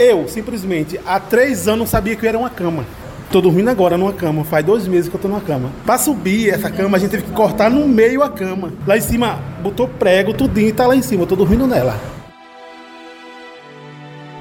Eu, simplesmente, há três anos sabia que eu era uma cama. Tô dormindo agora numa cama, faz dois meses que eu tô numa cama. Pra subir essa cama, a gente teve que cortar no meio a cama. Lá em cima, botou prego, tudinho e tá lá em cima, eu tô dormindo nela.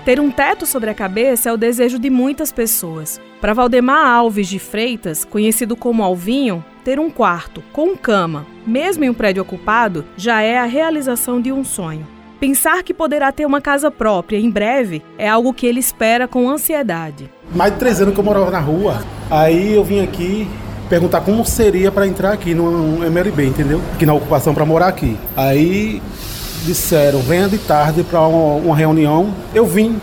Ter um teto sobre a cabeça é o desejo de muitas pessoas. Para Valdemar Alves de Freitas, conhecido como Alvinho, ter um quarto com cama, mesmo em um prédio ocupado, já é a realização de um sonho. Pensar que poderá ter uma casa própria em breve é algo que ele espera com ansiedade. Mais de três anos que eu morava na rua, aí eu vim aqui perguntar como seria para entrar aqui no MLB, entendeu? Aqui na ocupação para morar aqui. Aí disseram, venha de tarde para uma, uma reunião. Eu vim,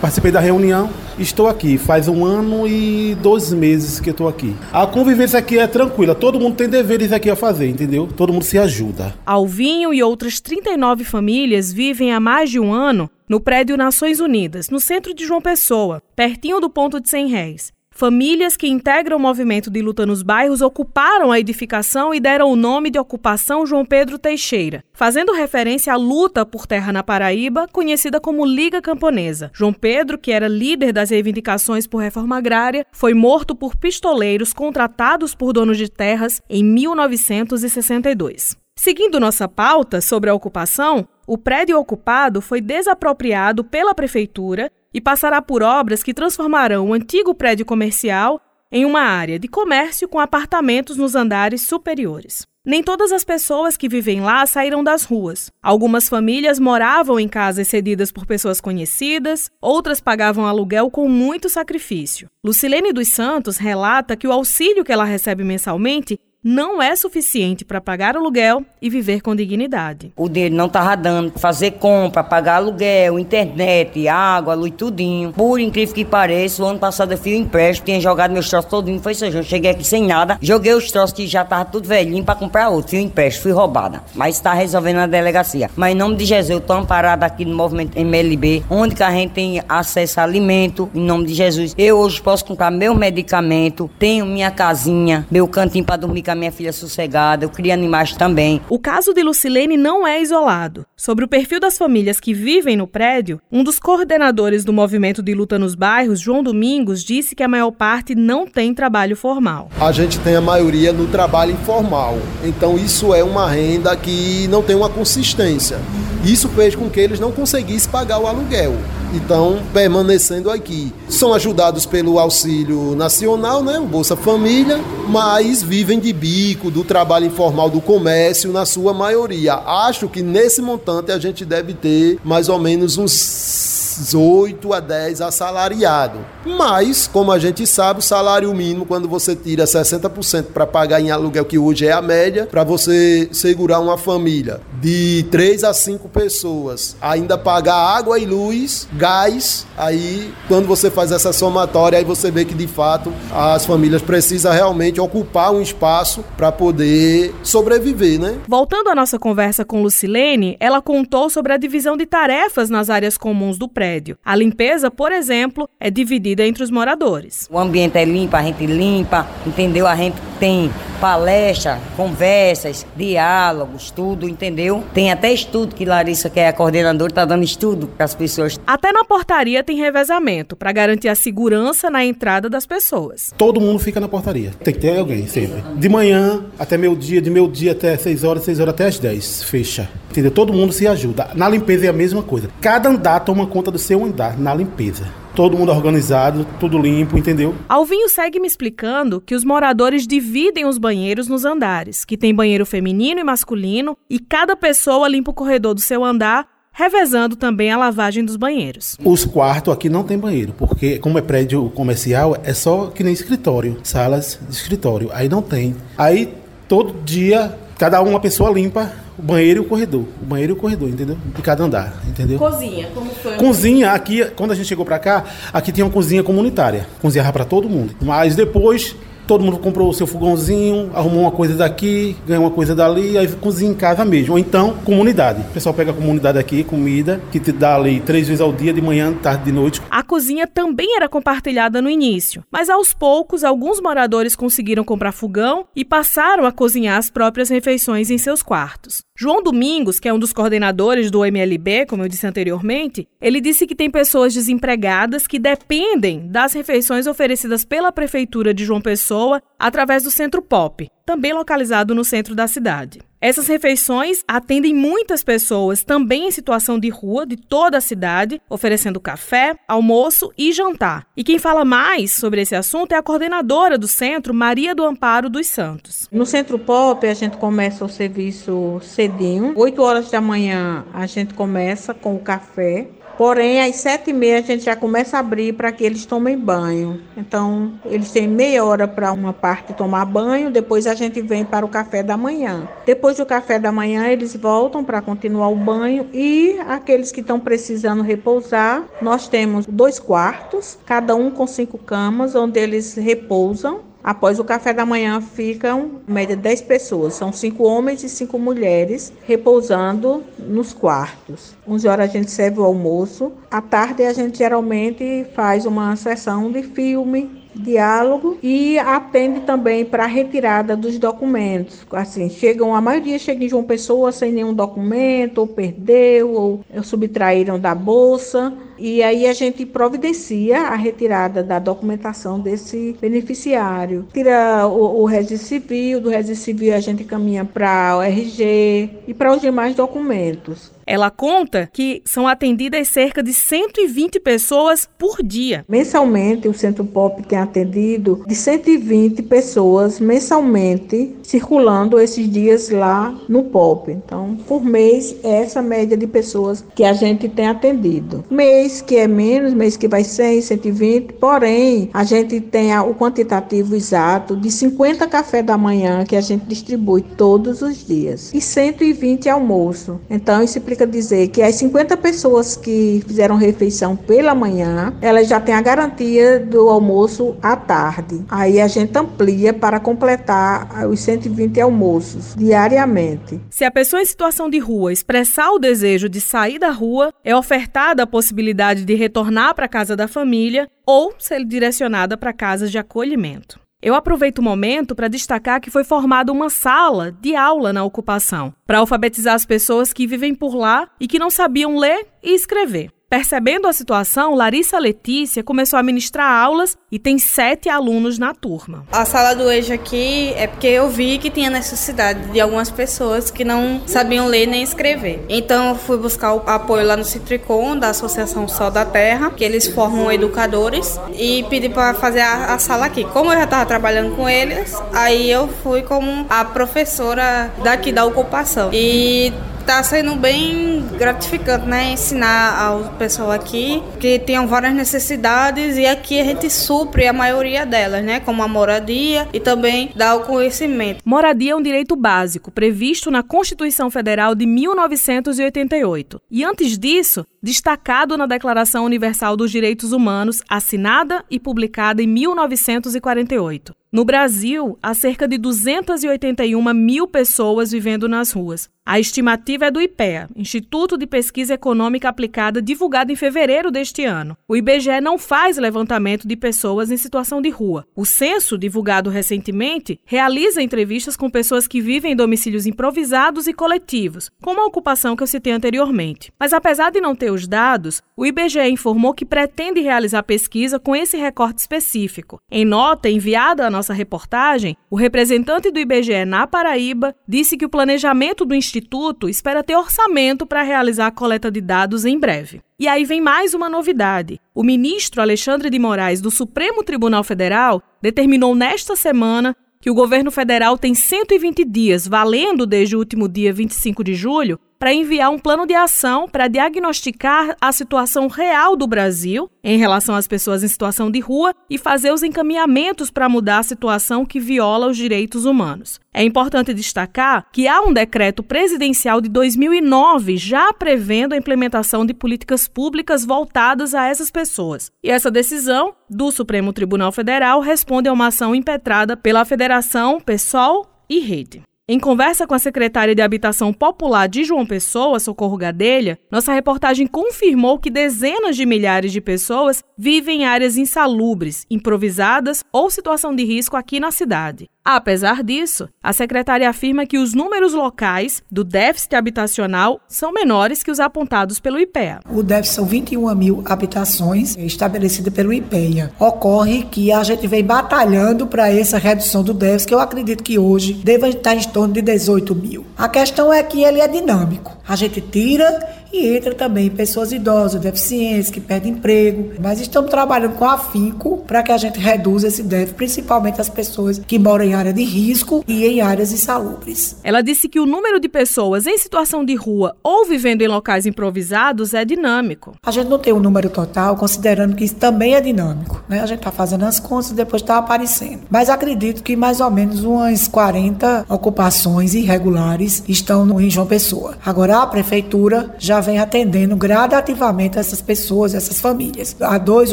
participei da reunião, estou aqui. Faz um ano e dois meses que estou aqui. A convivência aqui é tranquila, todo mundo tem deveres aqui a fazer, entendeu? Todo mundo se ajuda. Alvinho e outras 39 famílias vivem há mais de um ano no prédio Nações Unidas, no centro de João Pessoa, pertinho do ponto de 100 réis. Famílias que integram o movimento de luta nos bairros ocuparam a edificação e deram o nome de Ocupação João Pedro Teixeira, fazendo referência à luta por terra na Paraíba, conhecida como Liga Camponesa. João Pedro, que era líder das reivindicações por reforma agrária, foi morto por pistoleiros contratados por donos de terras em 1962. Seguindo nossa pauta sobre a ocupação, o prédio ocupado foi desapropriado pela prefeitura e passará por obras que transformarão o antigo prédio comercial em uma área de comércio com apartamentos nos andares superiores. Nem todas as pessoas que vivem lá saíram das ruas. Algumas famílias moravam em casas cedidas por pessoas conhecidas, outras pagavam aluguel com muito sacrifício. Lucilene dos Santos relata que o auxílio que ela recebe mensalmente não é suficiente para pagar aluguel e viver com dignidade. O dinheiro não estava dando para fazer compra, pagar aluguel, internet, água, luz, tudinho. Por incrível que pareça, o ano passado eu fiz um empréstimo, tinha jogado meus troços todinho, foi seja, eu cheguei aqui sem nada, joguei os troços que já estavam tudo velhinho para comprar outro, fiz um empréstimo, fui roubada. Mas está resolvendo na delegacia. Mas em nome de Jesus, eu estou amparada aqui no movimento MLB, onde que a gente tem acesso a alimento, em nome de Jesus. Eu hoje posso comprar meu medicamento, tenho minha casinha, meu cantinho para dormir com a minha filha sossegada, eu crio animais também. O caso de Lucilene não é isolado. Sobre o perfil das famílias que vivem no prédio, um dos coordenadores do movimento de luta nos bairros, João Domingos, disse que a maior parte não tem trabalho formal. A gente tem a maioria no trabalho informal. Então isso é uma renda que não tem uma consistência. Isso fez com que eles não conseguissem pagar o aluguel. Então, permanecendo aqui. São ajudados pelo auxílio nacional, né, o Bolsa Família, mas vivem de bico, do trabalho informal, do comércio, na sua maioria. Acho que nesse montante a gente deve ter mais ou menos uns 8 a 10 assalariado. Mas, como a gente sabe, o salário mínimo, quando você tira 60% para pagar em aluguel, que hoje é a média, para você segurar uma família de 3 a 5 pessoas, ainda pagar água e luz, gás, aí quando você faz essa somatória, aí você vê que de fato as famílias precisam realmente ocupar um espaço para poder sobreviver, né? Voltando à nossa conversa com Lucilene, ela contou sobre a divisão de tarefas nas áreas comuns do prédio prédio. A limpeza, por exemplo, é dividida entre os moradores. O ambiente é limpo, a gente limpa, entendeu? A gente tem palestra, conversas, diálogos, tudo, entendeu? Tem até estudo que Larissa, que é a coordenadora, está dando estudo para as pessoas. Até na portaria tem revezamento para garantir a segurança na entrada das pessoas. Todo mundo fica na portaria. Tem que ter alguém sempre. De manhã até meio dia, de meio dia até 6 horas, 6 horas até as 10. Fecha. Entendeu? Todo mundo se ajuda. Na limpeza é a mesma coisa. Cada andar toma conta do seu andar na limpeza todo mundo organizado, tudo limpo, entendeu? Alvinho segue me explicando que os moradores dividem os banheiros nos andares, que tem banheiro feminino e masculino, e cada pessoa limpa o corredor do seu andar revezando também a lavagem dos banheiros. Os quartos aqui não tem banheiro, porque como é prédio comercial, é só que nem escritório, salas de escritório. Aí não tem. Aí todo dia cada uma pessoa limpa o banheiro e o corredor. O banheiro e o corredor, entendeu? De cada andar, entendeu? Cozinha, como foi? Cozinha, aqui, quando a gente chegou para cá, aqui tinha uma cozinha comunitária. Cozinhava para todo mundo. Mas depois todo mundo comprou o seu fogãozinho, arrumou uma coisa daqui, ganhou uma coisa dali, aí cozinha em casa mesmo. Ou então, comunidade. O pessoal pega a comunidade aqui, comida, que te dá ali três vezes ao dia, de manhã, tarde, de noite. A cozinha também era compartilhada no início, mas aos poucos, alguns moradores conseguiram comprar fogão e passaram a cozinhar as próprias refeições em seus quartos. João Domingos, que é um dos coordenadores do MLB, como eu disse anteriormente, ele disse que tem pessoas desempregadas que dependem das refeições oferecidas pela Prefeitura de João Pessoa através do Centro Pop, também localizado no centro da cidade. Essas refeições atendem muitas pessoas também em situação de rua de toda a cidade, oferecendo café, almoço e jantar. E quem fala mais sobre esse assunto é a coordenadora do centro, Maria do Amparo dos Santos. No Centro Pop, a gente começa o serviço cedinho. 8 horas da manhã, a gente começa com o café. Porém, às sete e meia a gente já começa a abrir para que eles tomem banho. Então, eles têm meia hora para uma parte tomar banho, depois a gente vem para o café da manhã. Depois do café da manhã, eles voltam para continuar o banho e aqueles que estão precisando repousar, nós temos dois quartos, cada um com cinco camas, onde eles repousam Após o café da manhã ficam média 10 pessoas, são cinco homens e cinco mulheres repousando nos quartos. 11 horas a gente serve o almoço. À tarde a gente geralmente faz uma sessão de filme, diálogo e atende também para a retirada dos documentos. Assim, chegam a maioria chega em João Pessoa sem nenhum documento, ou perdeu, ou subtraíram da bolsa. E aí a gente providencia a retirada da documentação desse beneficiário. Tira o, o registro civil, do registro civil a gente caminha para o RG e para os demais documentos. Ela conta que são atendidas cerca de 120 pessoas por dia. Mensalmente, o Centro Pop tem atendido de 120 pessoas mensalmente circulando esses dias lá no Pop. Então, por mês, é essa média de pessoas que a gente tem atendido. Mês que é menos, mês que vai 100, 120, porém, a gente tem o quantitativo exato de 50 café da manhã que a gente distribui todos os dias e 120 almoço. Então, isso implica significa dizer que as 50 pessoas que fizeram refeição pela manhã, elas já têm a garantia do almoço à tarde. Aí a gente amplia para completar os 120 almoços diariamente. Se a pessoa em situação de rua expressar o desejo de sair da rua, é ofertada a possibilidade de retornar para a casa da família ou ser direcionada para casas de acolhimento. Eu aproveito o momento para destacar que foi formada uma sala de aula na ocupação, para alfabetizar as pessoas que vivem por lá e que não sabiam ler e escrever. Percebendo a situação, Larissa Letícia começou a ministrar aulas e tem sete alunos na turma. A sala do eixo aqui é porque eu vi que tinha necessidade de algumas pessoas que não sabiam ler nem escrever. Então eu fui buscar o apoio lá no Citricom, da Associação Sol da Terra, que eles formam educadores, e pedi para fazer a, a, sala aqui. Como eu já estava trabalhando com eles, aí eu fui como a professora daqui da ocupação. E Está sendo bem gratificante, né? Ensinar ao pessoal aqui que tenham várias necessidades e aqui a gente supre a maioria delas, né? Como a moradia e também dá o conhecimento. Moradia é um direito básico previsto na Constituição Federal de 1988. E antes disso, destacado na Declaração Universal dos Direitos Humanos, assinada e publicada em 1948. No Brasil, há cerca de 281 mil pessoas vivendo nas ruas. A estimativa é do IPEA, Instituto de Pesquisa Econômica Aplicada, divulgado em fevereiro deste ano. O IBGE não faz levantamento de pessoas em situação de rua. O censo, divulgado recentemente, realiza entrevistas com pessoas que vivem em domicílios improvisados e coletivos, como a ocupação que eu citei anteriormente. Mas apesar de não ter os dados, o IBGE informou que pretende realizar pesquisa com esse recorte específico. Em nota enviada à nossa reportagem, o representante do IBGE na Paraíba disse que o planejamento do Instituto espera ter orçamento para realizar a coleta de dados em breve. E aí vem mais uma novidade. O ministro Alexandre de Moraes, do Supremo Tribunal Federal, determinou nesta semana que o governo federal tem 120 dias, valendo desde o último dia 25 de julho, para enviar um plano de ação para diagnosticar a situação real do Brasil em relação às pessoas em situação de rua e fazer os encaminhamentos para mudar a situação que viola os direitos humanos. É importante destacar que há um decreto presidencial de 2009 já prevendo a implementação de políticas públicas voltadas a essas pessoas. E essa decisão do Supremo Tribunal Federal responde a uma ação impetrada pela Federação PSOL e Rede. Em conversa com a secretária de Habitação Popular de João Pessoa, Socorro Gadelha, nossa reportagem confirmou que dezenas de milhares de pessoas vivem em áreas insalubres, improvisadas ou situação de risco aqui na cidade. Apesar disso, a secretária afirma que os números locais do déficit habitacional são menores que os apontados pelo IPEA. O déficit são 21 mil habitações estabelecidas pelo IPEA. Ocorre que a gente vem batalhando para essa redução do déficit, que eu acredito que hoje deva estar em torno de 18 mil. A questão é que ele é dinâmico. A gente tira e entra também pessoas idosas, deficientes, que perdem emprego. Mas estamos trabalhando com afinco para que a gente reduza esse déficit, principalmente as pessoas que moram em área de risco e em áreas insalubres. Ela disse que o número de pessoas em situação de rua ou vivendo em locais improvisados é dinâmico. A gente não tem o um número total, considerando que isso também é dinâmico. Né? A gente está fazendo as contas e depois está aparecendo. Mas acredito que mais ou menos umas 40 ocupações irregulares estão no, em João Pessoa. Agora, a prefeitura já vem atendendo gradativamente essas pessoas, essas famílias. Há dois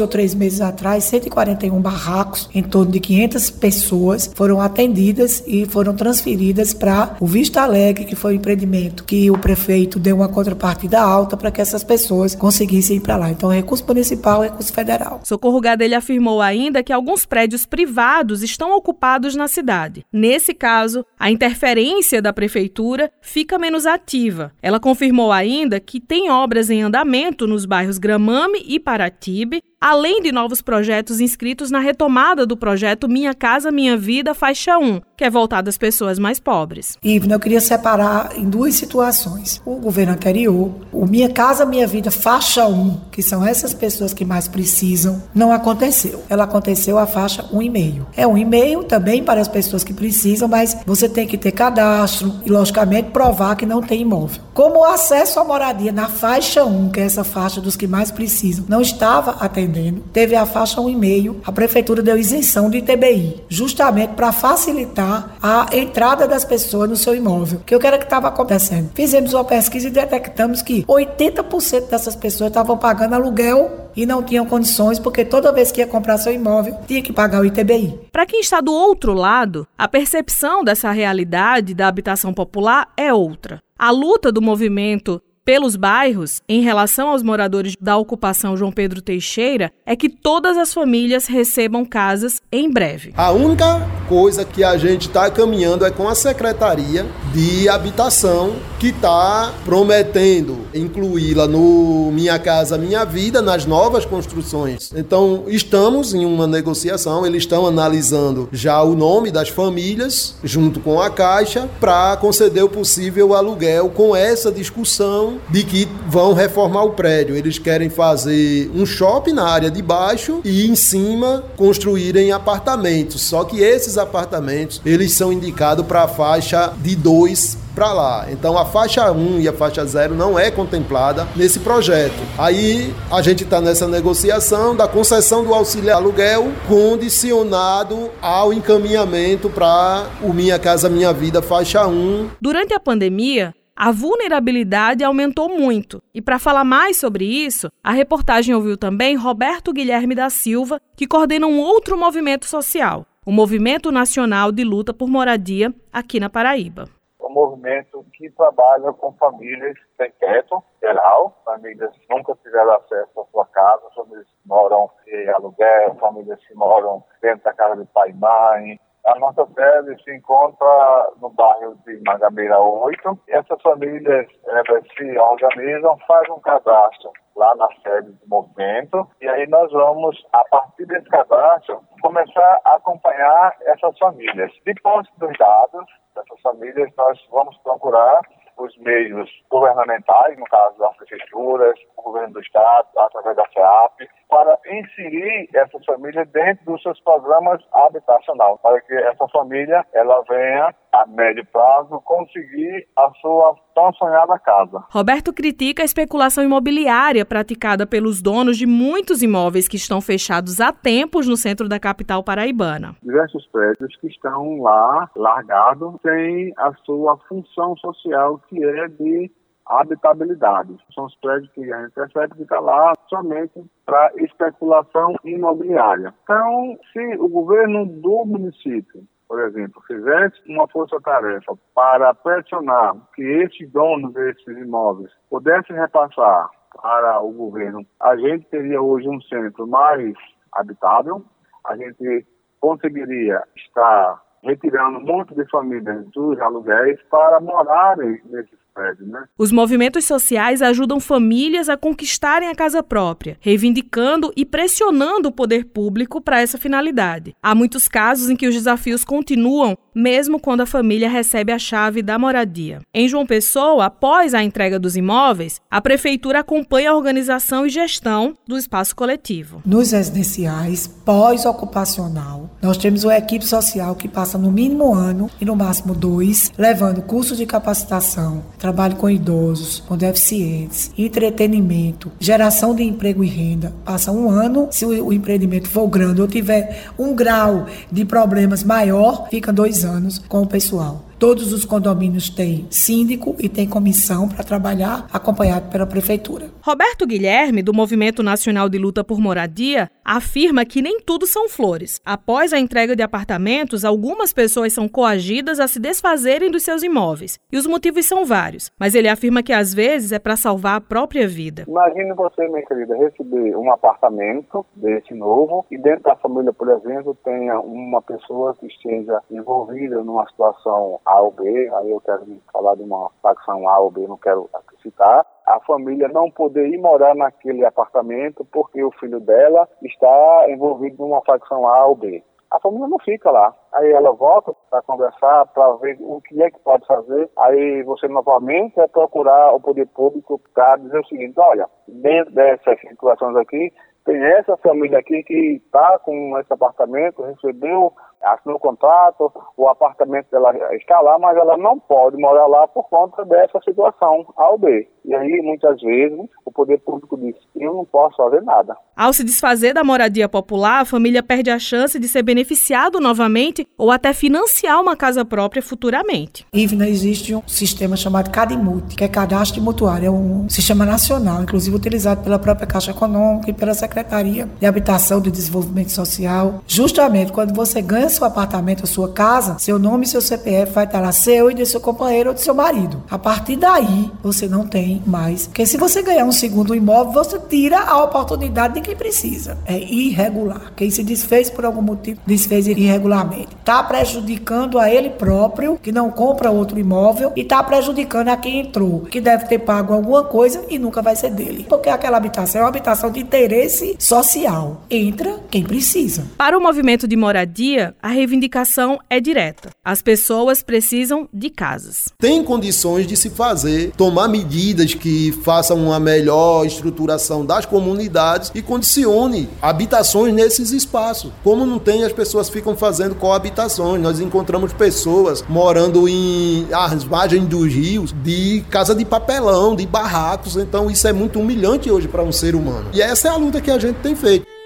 ou três meses atrás, 141 barracos, em torno de 500 pessoas, foram atendidas e foram transferidas para o Vista Alegre, que foi o empreendimento que o prefeito deu uma contrapartida alta para que essas pessoas conseguissem ir para lá. Então, recurso municipal, recurso federal. Socorro Gadelha afirmou ainda que alguns prédios privados estão ocupados na cidade. Nesse caso, a interferência da prefeitura fica menos ativa. Ela confirmou ainda que tem obras em andamento nos bairros Gramame e Paratibe, além de novos projetos inscritos na retomada do projeto Minha Casa Minha Vida Faixa 1, que é voltado às pessoas mais pobres. Ivna, eu queria separar em duas situações. O governo anterior, o Minha Casa Minha Vida Faixa 1, que são essas pessoas que mais precisam, não aconteceu. Ela aconteceu a faixa 1,5. É 1,5 também para as pessoas que precisam, mas você tem que ter cadastro e, logicamente, provar que não tem imóvel. Como o acesso à moradia na faixa 1, que é essa faixa dos que mais precisam, não estava atendendo teve a faixa 1,5, a prefeitura deu isenção de ITBI, justamente para facilitar a entrada das pessoas no seu imóvel. Que eu quero que estava acontecendo. Fizemos uma pesquisa e detectamos que 80% dessas pessoas estavam pagando aluguel e não tinham condições, porque toda vez que ia comprar seu imóvel, tinha que pagar o ITBI. Para quem está do outro lado, a percepção dessa realidade da habitação popular é outra. A luta do movimento pelos bairros em relação aos moradores da ocupação João Pedro Teixeira é que todas as famílias recebam casas em breve. A única coisa que a gente está caminhando é com a Secretaria de Habitação, que está prometendo incluí-la no Minha Casa Minha Vida, nas novas construções. Então, estamos em uma negociação, eles estão analisando já o nome das famílias, junto com a Caixa, para conceder o possível aluguel com essa discussão de que vão reformar o prédio. Eles querem fazer um shopping na área de baixo e em cima construírem apartamentos. Só que esses apartamentos, eles são indicados para a faixa de 2 para lá. Então a faixa 1 e a faixa 0 não é contemplada nesse projeto. Aí a gente está nessa negociação da concessão do auxílio aluguel condicionado ao encaminhamento para o Minha Casa Minha Vida faixa 1. Durante a pandemia, a vulnerabilidade aumentou muito. E para falar mais sobre isso, a reportagem ouviu também Roberto Guilherme da Silva, que coordena um outro movimento social, o Movimento Nacional de Luta por Moradia, aqui na Paraíba. Movimento que trabalha com famílias sem teto geral, famílias que nunca tiveram acesso à sua casa, famílias que moram em aluguel, famílias que moram dentro da casa de pai e mãe, a nossa sede se encontra no bairro de Magameira 8. Essas famílias elas se organizam, fazem um cadastro lá na sede do movimento e aí nós vamos, a partir desse cadastro, começar a acompanhar essas famílias. Depois dos dados dessas famílias, nós vamos procurar os meios governamentais, no caso das prefeituras, o governo do estado, através da FEAP, para inserir essas famílias dentro dos seus programas habitacionais, para que essa família ela venha a médio prazo, conseguir a sua tão sonhada casa. Roberto critica a especulação imobiliária praticada pelos donos de muitos imóveis que estão fechados há tempos no centro da capital paraibana. Diversos prédios que estão lá largados sem a sua função social, que é de habitabilidade. São os prédios que a gente percebe que está lá somente para especulação imobiliária. Então, se o governo do município por exemplo, fizesse uma força-tarefa para pressionar que esses donos desses imóveis pudessem repassar para o governo, a gente teria hoje um centro mais habitável, a gente conseguiria estar retirando um monte de famílias dos aluguéis para morarem nesses né? Os movimentos sociais ajudam famílias a conquistarem a casa própria, reivindicando e pressionando o poder público para essa finalidade. Há muitos casos em que os desafios continuam mesmo quando a família recebe a chave da moradia. Em João Pessoa, após a entrega dos imóveis, a prefeitura acompanha a organização e gestão do espaço coletivo. Nos residenciais pós-ocupacional, nós temos uma equipe social que passa no mínimo um ano e no máximo dois, levando cursos de capacitação, trabalho com idosos, com deficientes, entretenimento, geração de emprego e renda. Passa um ano, se o empreendimento for grande ou tiver um grau de problemas maior, fica dois anos com o pessoal. Todos os condomínios têm síndico e têm comissão para trabalhar, acompanhado pela prefeitura. Roberto Guilherme, do Movimento Nacional de Luta por Moradia, afirma que nem tudo são flores. Após a entrega de apartamentos, algumas pessoas são coagidas a se desfazerem dos seus imóveis. E os motivos são vários, mas ele afirma que às vezes é para salvar a própria vida. Imagine você, minha querida, receber um apartamento desse novo e dentro da família, por exemplo, tenha uma pessoa que esteja envolvida numa situação a ou B, aí eu quero falar de uma facção A ou B, não quero citar, a família não poder ir morar naquele apartamento porque o filho dela está envolvido numa facção A ou B. A família não fica lá. Aí ela volta para conversar, para ver o que é que pode fazer. Aí você novamente é procurar o poder público para dizer o seguinte: olha, dentro dessas situações aqui, tem essa família aqui que está com esse apartamento, recebeu assinou o contrato, o apartamento dela está lá, mas ela não pode morar lá por conta dessa situação A ou B. E aí, muitas vezes, o poder público diz: eu não posso fazer nada. Ao se desfazer da moradia popular, a família perde a chance de ser beneficiado novamente ou até financiar uma casa própria futuramente. IVNA existe um sistema chamado CADIMUT, que é Cadastro Mutuário, é um sistema nacional, inclusive utilizado pela própria Caixa Econômica e pela Secretaria de Habitação e Desenvolvimento Social. Justamente quando você ganha seu apartamento, sua casa, seu nome e seu CPF vai estar lá seu e de seu companheiro ou de seu marido. A partir daí, você não tem mais. Porque se você ganhar um segundo imóvel, você tira a oportunidade de quem precisa. É irregular. Quem se desfez por algum motivo, desfez irregularmente. Está prejudicando a ele próprio, que não compra outro imóvel, e está prejudicando a quem entrou, que deve ter pago alguma coisa e nunca vai ser dele. Porque aquela habitação é uma habitação de interesse social. Entra quem precisa. Para o movimento de moradia, a reivindicação é direta. As pessoas precisam de casas. Tem condições de se fazer, tomar medidas que façam uma melhor estruturação das comunidades e condicione habitações nesses espaços. Como não tem, as pessoas ficam fazendo coabitações. Nós encontramos pessoas morando em as margens dos rios de casa de papelão, de barracos. Então isso é muito humilhante hoje para um ser humano. E essa é a luta que a gente tem feito.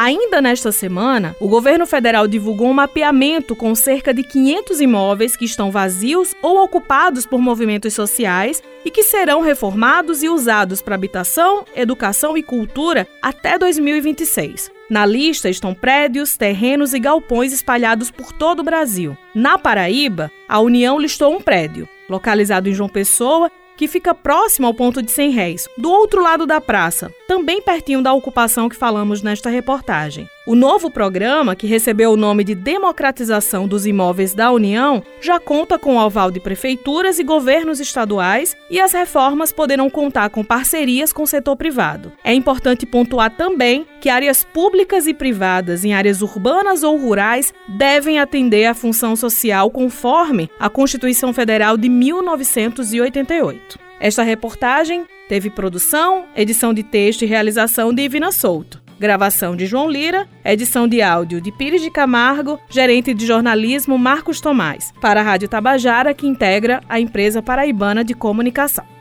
Ainda nesta semana, o governo federal divulgou um mapeamento com cerca de 500 imóveis que estão vazios ou ocupados por movimentos sociais e que serão reformados e usados para habitação, educação e cultura até 2026. Na lista estão prédios, terrenos e galpões espalhados por todo o Brasil. Na Paraíba, a União listou um prédio, localizado em João Pessoa, que fica próximo ao ponto de 100 réis, do outro lado da praça, também pertinho da ocupação que falamos nesta reportagem. O novo programa, que recebeu o nome de Democratização dos Imóveis da União, já conta com o aval de prefeituras e governos estaduais e as reformas poderão contar com parcerias com o setor privado. É importante pontuar também que áreas públicas e privadas em áreas urbanas ou rurais devem atender à função social conforme a Constituição Federal de 1988. Esta reportagem teve produção, edição de texto e realização de Ivina Souto. Gravação de João Lira, edição de áudio de Pires de Camargo, gerente de jornalismo Marcos Tomás, para a Rádio Tabajara, que integra a empresa paraibana de comunicação.